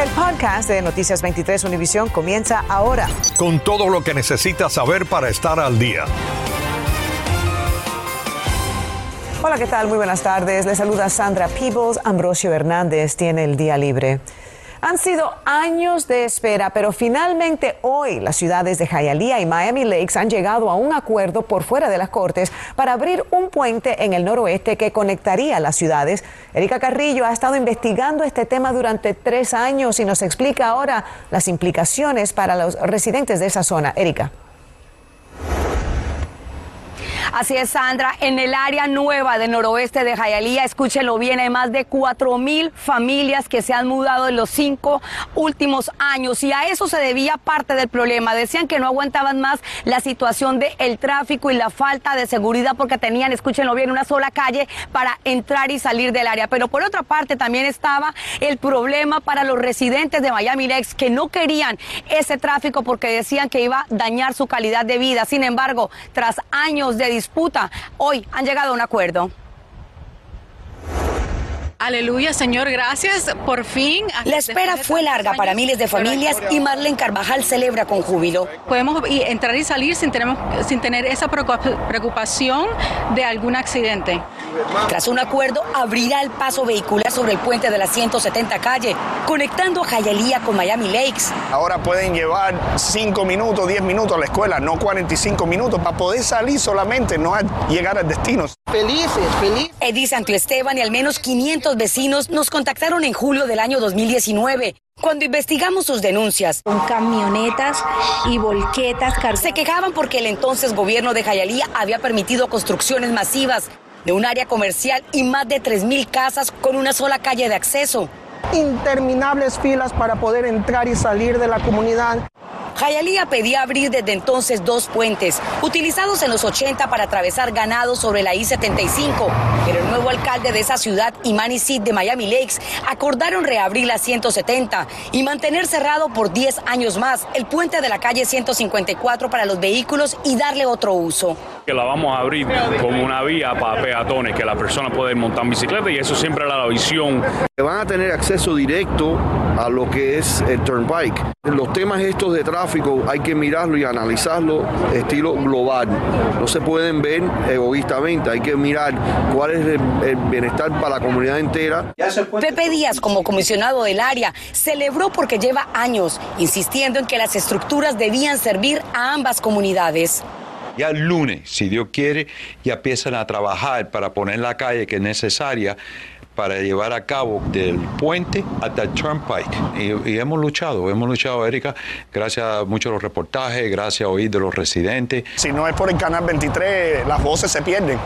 El podcast de Noticias 23 Univisión comienza ahora. Con todo lo que necesitas saber para estar al día. Hola, ¿qué tal? Muy buenas tardes. Les saluda Sandra Peebles. Ambrosio Hernández tiene el día libre. Han sido años de espera, pero finalmente hoy las ciudades de Hialeah y Miami Lakes han llegado a un acuerdo por fuera de las cortes para abrir un puente en el noroeste que conectaría las ciudades. Erika Carrillo ha estado investigando este tema durante tres años y nos explica ahora las implicaciones para los residentes de esa zona. Erika. Así es, Sandra. En el área nueva del noroeste de Jayalía, escúchenlo bien, hay más de 4 mil familias que se han mudado en los cinco últimos años y a eso se debía parte del problema. Decían que no aguantaban más la situación del tráfico y la falta de seguridad porque tenían, escúchenlo bien, una sola calle para entrar y salir del área. Pero por otra parte también estaba el problema para los residentes de Miami Lakes que no querían ese tráfico porque decían que iba a dañar su calidad de vida. Sin embargo, tras años de disputa. Hoy han llegado a un acuerdo. Aleluya, Señor, gracias. Por fin. La espera fue larga para miles de familias y Marlene Carvajal celebra con júbilo. Podemos entrar y salir sin tener, sin tener esa preocupación de algún accidente. Tras un acuerdo, abrirá el paso vehicular sobre el puente de la 170 calle, conectando a Hialeah con Miami Lakes. Ahora pueden llevar 5 minutos, 10 minutos a la escuela, no 45 minutos, para poder salir solamente, no llegar al destino. Felices, felices. Edith Santo Esteban y al menos 500 vecinos nos contactaron en julio del año 2019. Cuando investigamos sus denuncias, con camionetas y volquetas, se quejaban porque el entonces gobierno de Jayalía había permitido construcciones masivas de un área comercial y más de 3.000 casas con una sola calle de acceso. Interminables filas para poder entrar y salir de la comunidad. Jayalía pedía abrir desde entonces dos puentes, utilizados en los 80 para atravesar ganado sobre la I-75, pero el nuevo alcalde de esa ciudad, Imani Sid de Miami Lakes, acordaron reabrir la 170 y mantener cerrado por 10 años más el puente de la calle 154 para los vehículos y darle otro uso que la vamos a abrir como una vía para peatones, que la persona puede montar bicicleta y eso siempre era la visión. Van a tener acceso directo a lo que es el turnpike. Los temas estos de tráfico hay que mirarlo y analizarlo estilo global. No se pueden ver egoístamente, hay que mirar cuál es el, bienestar para la comunidad entera. Pepe Díaz, como comisionado del área, celebró porque lleva años insistiendo en que las estructuras debían servir a ambas comunidades. Ya el lunes, si Dios quiere, ya empiezan a trabajar para poner la calle que es necesaria para llevar a cabo del puente hasta el Turnpike. Y, hemos luchado, hemos luchado, Erika, gracias a muchos los reportajes, gracias a oír de los residentes. Si no es por el Canal 23, las voces se pierden.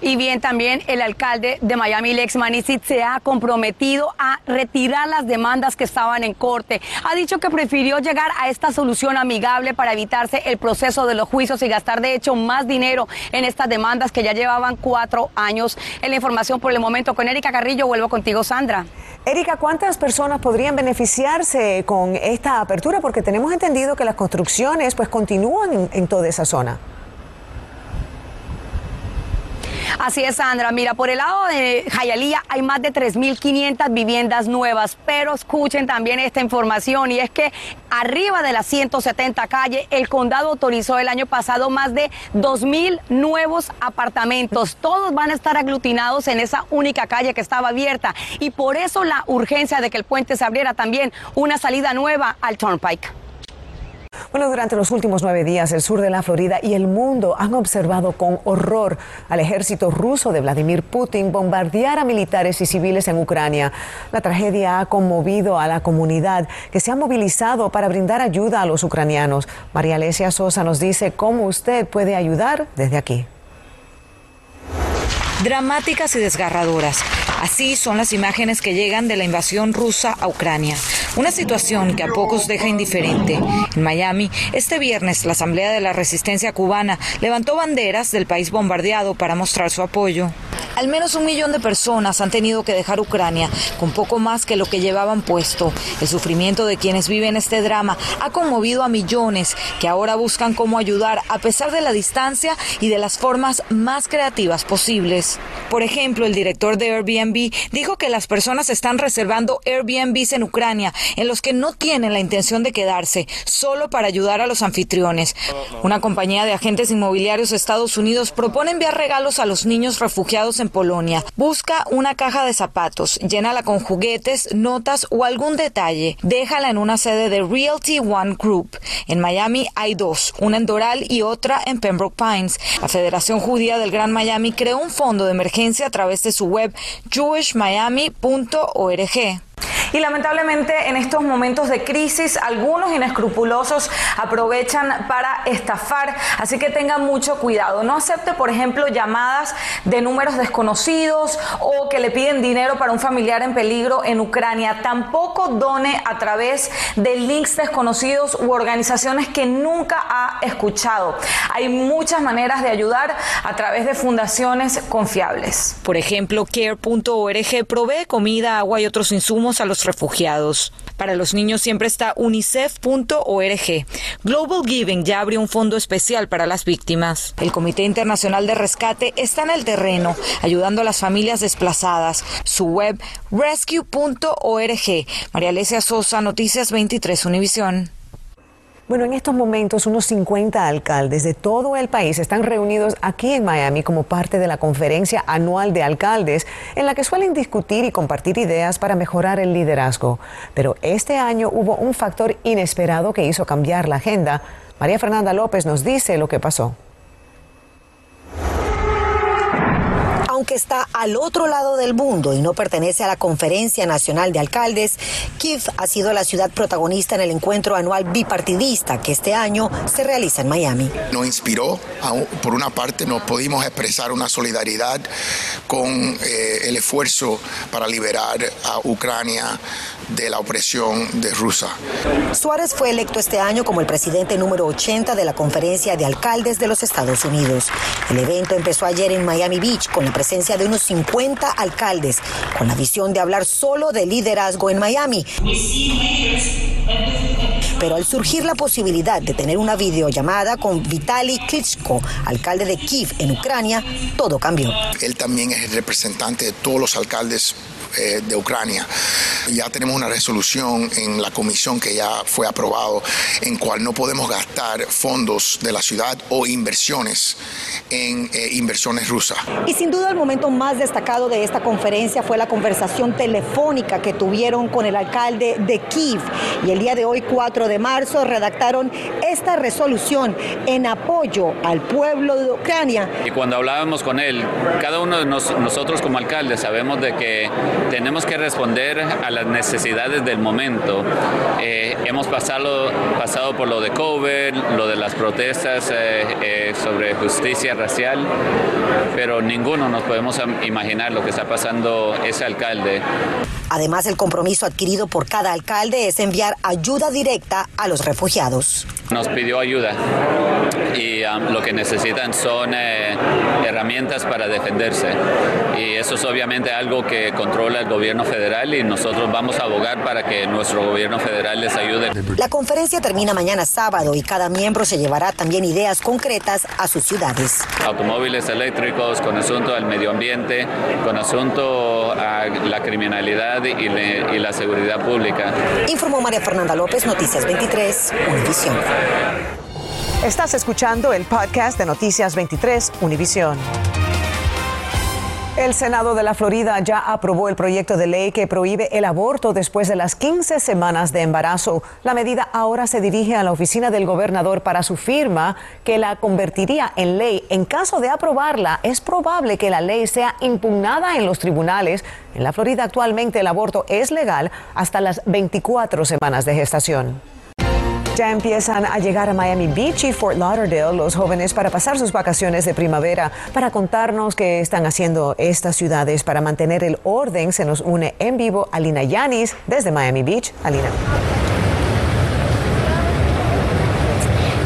Y bien, también el alcalde de Miami, Lex Manisit, se ha comprometido a retirar las demandas que estaban en corte. Ha dicho que prefirió llegar a esta solución amigable para evitarse el proceso de los juicios y gastar, de hecho, más dinero en estas demandas que ya llevaban cuatro años. En la información por el momento con Erika Carrillo, vuelvo contigo, Sandra. Erika, ¿cuántas personas podrían beneficiarse con esta apertura? Porque tenemos entendido que las construcciones pues continúan en toda esa zona. Así es, Sandra. Mira, por el lado de Jayalía hay más de 3.500 viviendas nuevas, pero escuchen también esta información y es que arriba de la 170 calle, el condado autorizó el año pasado más de 2.000 nuevos apartamentos. Todos van a estar aglutinados en esa única calle que estaba abierta y por eso la urgencia de que el puente se abriera también una salida nueva al Turnpike. Bueno, durante los últimos nueve días, el sur de la Florida y el mundo han observado con horror al ejército ruso de Vladimir Putin bombardear a militares y civiles en Ucrania. La tragedia ha conmovido a la comunidad que se ha movilizado para brindar ayuda a los ucranianos. María Alesia Sosa nos dice cómo usted puede ayudar desde aquí. Dramáticas y desgarradoras. Así son las imágenes que llegan de la invasión rusa a Ucrania. Una situación que a pocos deja indiferente. En Miami, este viernes, la Asamblea de la Resistencia Cubana levantó banderas del país bombardeado para mostrar su apoyo. Al menos un millón de personas han tenido que dejar Ucrania con poco más que lo que llevaban puesto. El sufrimiento de quienes viven este drama ha conmovido a millones que ahora buscan cómo ayudar a pesar de la distancia y de las formas más creativas posibles. Por ejemplo, el director de Airbnb dijo que las personas están reservando Airbnbs en Ucrania en los que no tienen la intención de quedarse, solo para ayudar a los anfitriones. Una compañía de agentes inmobiliarios de Estados Unidos propone enviar regalos a los niños refugiados en Polonia. Busca una caja de zapatos, llénala con juguetes, notas o algún detalle. Déjala en una sede de Realty One Group. En Miami hay dos, una en Doral y otra en Pembroke Pines. La Federación Judía del Gran Miami creó un fondo de emergencia a través de su web jewishmiami.org. Y lamentablemente en estos momentos de crisis algunos inescrupulosos aprovechan para estafar, así que tengan mucho cuidado. No acepte, por ejemplo, llamadas de números desconocidos o que le piden dinero para un familiar en peligro en Ucrania. Tampoco done a través de links desconocidos u organizaciones que nunca ha escuchado. Hay muchas maneras de ayudar a través de fundaciones confiables. Por ejemplo, care.org provee comida, agua y otros insumos a los refugiados. Para los niños siempre está unicef.org. Global Giving ya abrió un fondo especial para las víctimas. El Comité Internacional de Rescate está en el terreno, ayudando a las familias desplazadas. Su web rescue.org. María Alesia Sosa, Noticias 23 Univisión. Bueno, en estos momentos unos 50 alcaldes de todo el país están reunidos aquí en Miami como parte de la conferencia anual de alcaldes en la que suelen discutir y compartir ideas para mejorar el liderazgo. Pero este año hubo un factor inesperado que hizo cambiar la agenda. María Fernanda López nos dice lo que pasó. Aunque está al otro lado del mundo y no pertenece a la Conferencia Nacional de Alcaldes, Kiev ha sido la ciudad protagonista en el encuentro anual bipartidista que este año se realiza en Miami. Nos inspiró, por una parte, nos pudimos expresar una solidaridad con eh, el esfuerzo para liberar a Ucrania de la opresión de Rusia. Suárez fue electo este año como el presidente número 80 de la Conferencia de Alcaldes de los Estados Unidos. El evento empezó ayer en Miami Beach con la presencia de unos 50 alcaldes con la visión de hablar solo de liderazgo en Miami. Pero al surgir la posibilidad de tener una videollamada con Vitaly Klitschko, alcalde de Kiev en Ucrania, todo cambió. Él también es el representante de todos los alcaldes eh, de Ucrania. Ya tenemos una resolución en la comisión que ya fue aprobado en cual no podemos gastar fondos de la ciudad o inversiones en eh, inversiones rusas. Y sin duda el momento más destacado de esta conferencia fue la conversación telefónica que tuvieron con el alcalde de Kiev. Y el día de hoy, 4 de marzo, redactaron esta resolución en apoyo al pueblo de Ucrania. Y cuando hablábamos con él, cada uno de nosotros como alcaldes sabemos de que tenemos que responder a las necesidades del momento. Eh, hemos pasado, pasado por lo de COVID, lo de las protestas eh, eh, sobre justicia racial, pero ninguno nos podemos imaginar lo que está pasando ese alcalde. Además, el compromiso adquirido por cada alcalde es enviar ayuda directa a los refugiados. Nos pidió ayuda y um, lo que necesitan son herramientas para defenderse. Y eso es obviamente algo que controla el gobierno federal y nosotros vamos a abogar para que nuestro gobierno federal les ayude. La conferencia termina mañana sábado y cada miembro se llevará también ideas concretas a sus ciudades. Automóviles eléctricos con asunto al medio ambiente, con asunto a la criminalidad y, y la seguridad pública. Informó María Fernanda López, Noticias 23, Univisión. Estás escuchando el podcast de Noticias 23, Univisión. El Senado de la Florida ya aprobó el proyecto de ley que prohíbe el aborto después de las 15 semanas de embarazo. La medida ahora se dirige a la oficina del gobernador para su firma, que la convertiría en ley. En caso de aprobarla, es probable que la ley sea impugnada en los tribunales. En la Florida actualmente el aborto es legal hasta las 24 semanas de gestación. Ya empiezan a llegar a Miami Beach y Fort Lauderdale los jóvenes para pasar sus vacaciones de primavera. Para contarnos qué están haciendo estas ciudades para mantener el orden, se nos une en vivo Alina Yanis desde Miami Beach. Alina.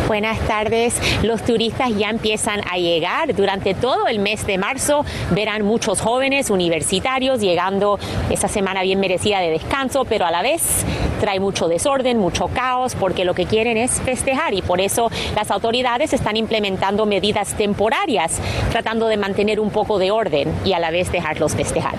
Buenas tardes. Los turistas ya empiezan a llegar. Durante todo el mes de marzo verán muchos jóvenes universitarios llegando esta semana bien merecida de descanso, pero a la vez trae mucho desorden, mucho caos, porque lo que quieren es festejar y por eso las autoridades están implementando medidas temporarias, tratando de mantener un poco de orden y a la vez dejarlos festejar.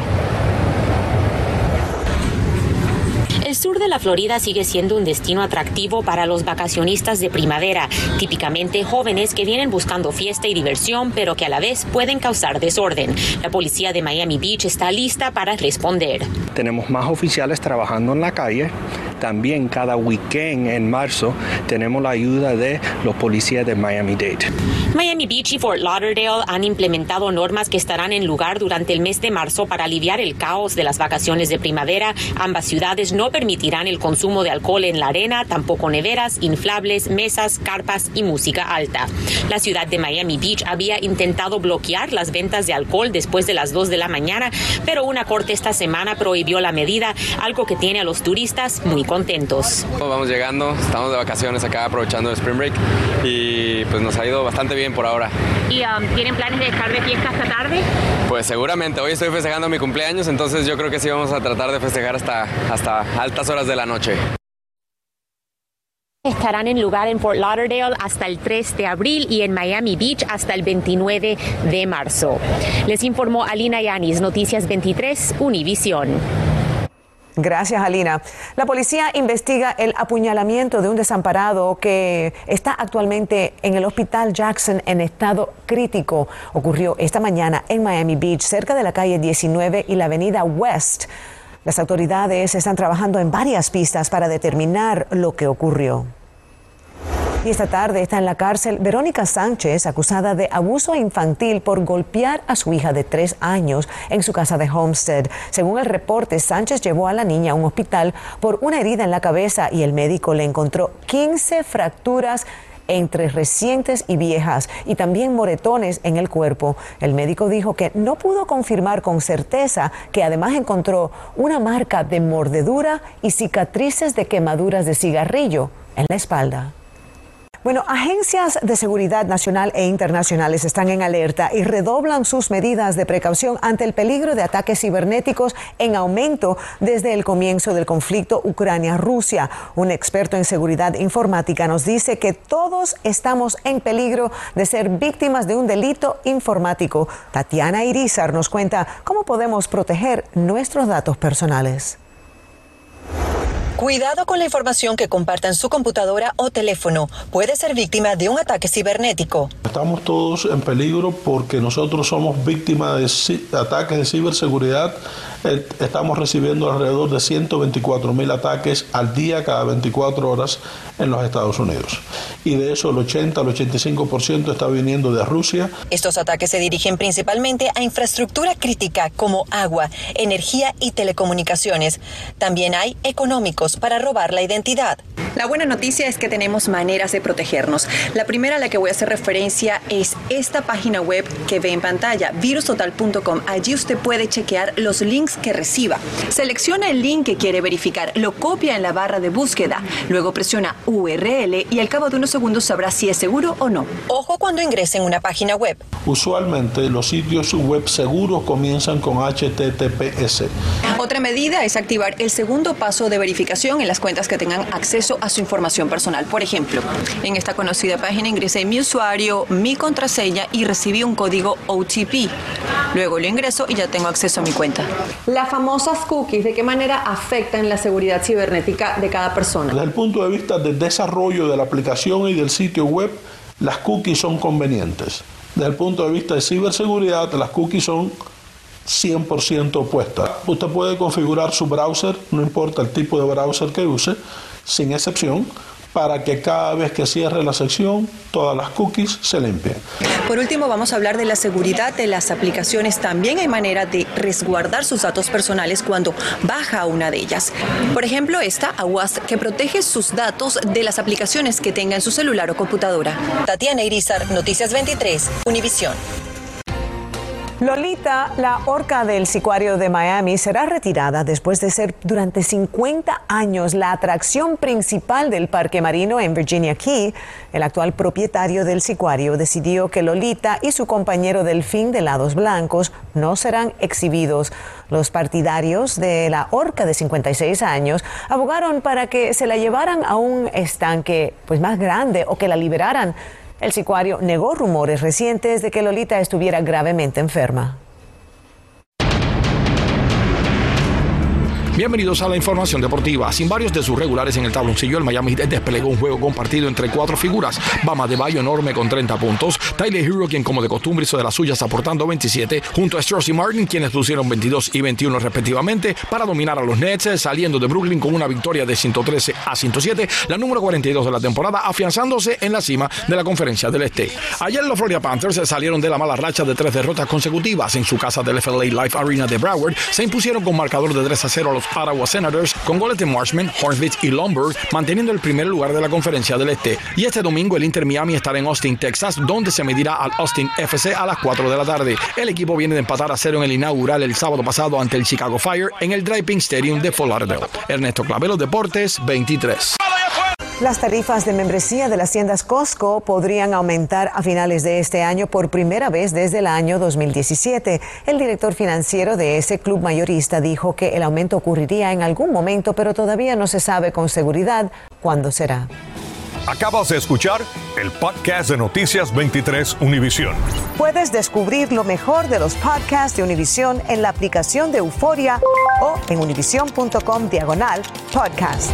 El sur de la Florida sigue siendo un destino atractivo para los vacacionistas de primavera, típicamente jóvenes que vienen buscando fiesta y diversión, pero que a la vez pueden causar desorden. La policía de Miami Beach está lista para responder. Tenemos más oficiales trabajando en la calle. También cada weekend en marzo tenemos la ayuda de los policías de Miami-Dade. Miami Beach y Fort Lauderdale han implementado normas que estarán en lugar durante el mes de marzo para aliviar el caos de las vacaciones de primavera. Ambas ciudades no permitirán el consumo de alcohol en la arena, tampoco neveras, inflables, mesas, carpas y música alta. La ciudad de Miami Beach había intentado bloquear las ventas de alcohol después de las 2 de la mañana, pero una corte esta semana prohibió la medida, algo que tiene a los turistas muy contentos. Vamos llegando, estamos de vacaciones acá aprovechando el Spring Break y pues nos ha ido bastante bien por ahora. ¿Y um, tienen planes de dejar de fiesta hasta tarde? Pues seguramente, hoy estoy festejando mi cumpleaños, entonces yo creo que sí vamos a tratar de festejar hasta, hasta altas horas de la noche. Estarán en lugar en Fort Lauderdale hasta el 3 de abril y en Miami Beach hasta el 29 de marzo. Les informó Alina Yanis, Noticias 23, Univisión. Gracias, Alina. La policía investiga el apuñalamiento de un desamparado que está actualmente en el Hospital Jackson en estado crítico. Ocurrió esta mañana en Miami Beach, cerca de la calle 19 y la avenida West. Las autoridades están trabajando en varias pistas para determinar lo que ocurrió. Y esta tarde está en la cárcel Verónica Sánchez, acusada de abuso infantil por golpear a su hija de tres años en su casa de Homestead. Según el reporte, Sánchez llevó a la niña a un hospital por una herida en la cabeza y el médico le encontró 15 fracturas entre recientes y viejas y también moretones en el cuerpo. El médico dijo que no pudo confirmar con certeza que además encontró una marca de mordedura y cicatrices de quemaduras de cigarrillo en la espalda. Bueno, agencias de seguridad nacional e internacionales están en alerta y redoblan sus medidas de precaución ante el peligro de ataques cibernéticos en aumento desde el comienzo del conflicto Ucrania-Rusia. Un experto en seguridad informática nos dice que todos estamos en peligro de ser víctimas de un delito informático. Tatiana Irizar nos cuenta cómo podemos proteger nuestros datos personales. Cuidado con la información que comparta en su computadora o teléfono. Puede ser víctima de un ataque cibernético. Estamos todos en peligro porque nosotros somos víctimas de ataques de ciberseguridad. Eh, estamos recibiendo alrededor de 124 mil ataques al día cada 24 horas en los Estados Unidos. Y de eso el 80 al 85% está viniendo de Rusia. Estos ataques se dirigen principalmente a infraestructura crítica como agua, energía y telecomunicaciones. También hay económicos para robar la identidad. La buena noticia es que tenemos maneras de protegernos. La primera a la que voy a hacer referencia es esta página web que ve en pantalla, virustotal.com. Allí usted puede chequear los links que reciba. Selecciona el link que quiere verificar, lo copia en la barra de búsqueda, luego presiona URL y al cabo de unos segundos sabrá si es seguro o no. Ojo cuando ingrese en una página web. Usualmente los sitios web seguros comienzan con HTTPS. Otra medida es activar el segundo paso de verificación en las cuentas que tengan acceso a su información personal. Por ejemplo, en esta conocida página ingresé mi usuario, mi contraseña y recibí un código OTP. Luego lo ingreso y ya tengo acceso a mi cuenta. Las famosas cookies, ¿de qué manera afectan la seguridad cibernética de cada persona? Desde el punto de vista del desarrollo de la aplicación y del sitio web, las cookies son convenientes. Desde el punto de vista de ciberseguridad, las cookies son 100% opuestas. Usted puede configurar su browser, no importa el tipo de browser que use, sin excepción, para que cada vez que cierre la sección, todas las cookies se limpien. Por último, vamos a hablar de la seguridad de las aplicaciones. También hay manera de resguardar sus datos personales cuando baja una de ellas. Por ejemplo, esta, Awast, que protege sus datos de las aplicaciones que tenga en su celular o computadora. Tatiana Irizar, Noticias 23, Univisión. Lolita, la orca del sicuario de Miami, será retirada después de ser durante 50 años la atracción principal del parque marino en Virginia Key. El actual propietario del sicuario decidió que Lolita y su compañero delfín de lados blancos no serán exhibidos. Los partidarios de la orca de 56 años abogaron para que se la llevaran a un estanque pues, más grande o que la liberaran. El sicuario negó rumores recientes de que Lolita estuviera gravemente enferma. Bienvenidos a la información deportiva. Sin varios de sus regulares en el tabloncillo, el Miami Heat desplegó un juego compartido entre cuatro figuras. Bama de Bayo enorme con 30 puntos. Tyler Hero, quien como de costumbre hizo de las suyas aportando 27, junto a Strauss y Martin, quienes lucieron 22 y 21 respectivamente, para dominar a los Nets, saliendo de Brooklyn con una victoria de 113 a 107, la número 42 de la temporada, afianzándose en la cima de la conferencia del Este. Ayer los Florida Panthers salieron de la mala racha de tres derrotas consecutivas en su casa del FLA Life Arena de Broward. Se impusieron con marcador de 3 a 0 a los Ottawa Senators con goles de Marshman, Hornets y Lombard, manteniendo el primer lugar de la conferencia del Este. Y este domingo el Inter Miami estará en Austin, Texas, donde se medirá al Austin FC a las 4 de la tarde. El equipo viene de empatar a cero en el inaugural el sábado pasado ante el Chicago Fire en el Driving Stadium de Fort Lauderdale. Ernesto Clavelo Deportes 23. Las tarifas de membresía de las tiendas Costco podrían aumentar a finales de este año por primera vez desde el año 2017. El director financiero de ese club mayorista dijo que el aumento ocurriría en algún momento, pero todavía no se sabe con seguridad cuándo será. Acabas de escuchar el podcast de Noticias 23 Univisión. Puedes descubrir lo mejor de los podcasts de Univisión en la aplicación de Euforia o en univision.com diagonal podcasts.